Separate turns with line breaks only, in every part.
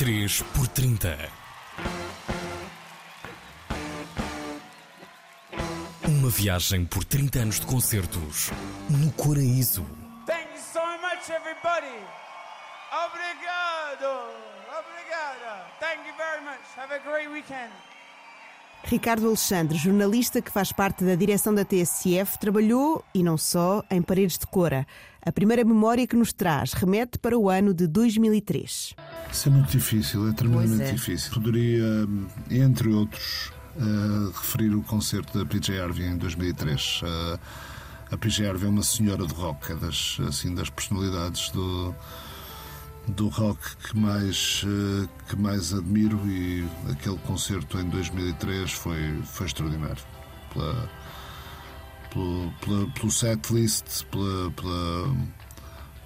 3 por 30 Uma viagem por 30 anos de concertos no Coraíso.
Thank you so much, everybody. Obrigado. Obrigada. Thank you very much. Have a great weekend.
Ricardo Alexandre, jornalista que faz parte da direção da TSF, trabalhou, e não só, em Paredes de Cora. A primeira memória que nos traz remete para o ano de 2003.
Isso é muito difícil, é tremendamente
é.
difícil. Poderia, entre outros, eh, referir o concerto da PJ Harvey em 2003. Eh, a PJ Harvey é uma senhora de rock, é das, assim, das personalidades do, do rock que mais, eh, que mais admiro e aquele concerto em 2003 foi, foi extraordinário. Pela, pelo, pela, pelo setlist, pela, pela,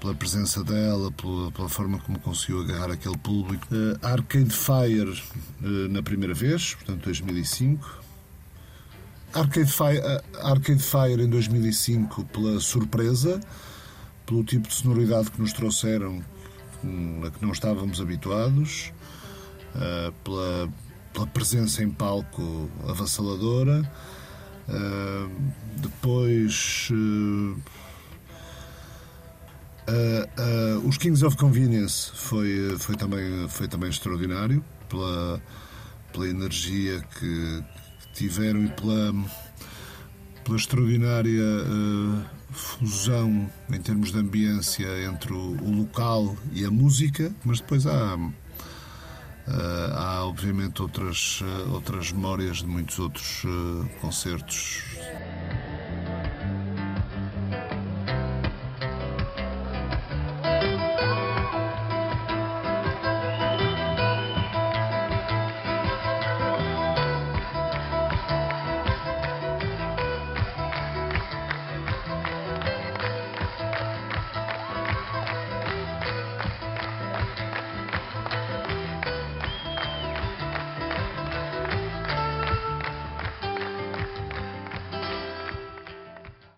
pela presença dela, pela, pela forma como conseguiu agarrar aquele público. Eh, Arcade Fire eh, na primeira vez, portanto 2005. Arcade Fire, eh, Arcade Fire em 2005 pela surpresa, pelo tipo de sonoridade que nos trouxeram, hum, a que não estávamos habituados, eh, pela, pela presença em palco avassaladora. Uh, depois uh, uh, os Kings of Convenience foi, foi, também, foi também extraordinário pela, pela energia que, tiveram e pela, pela extraordinária uh, fusão em termos de ambiência entre o, o local e a música, mas depois há há obviamente outras, outras memórias de muitos outros concertos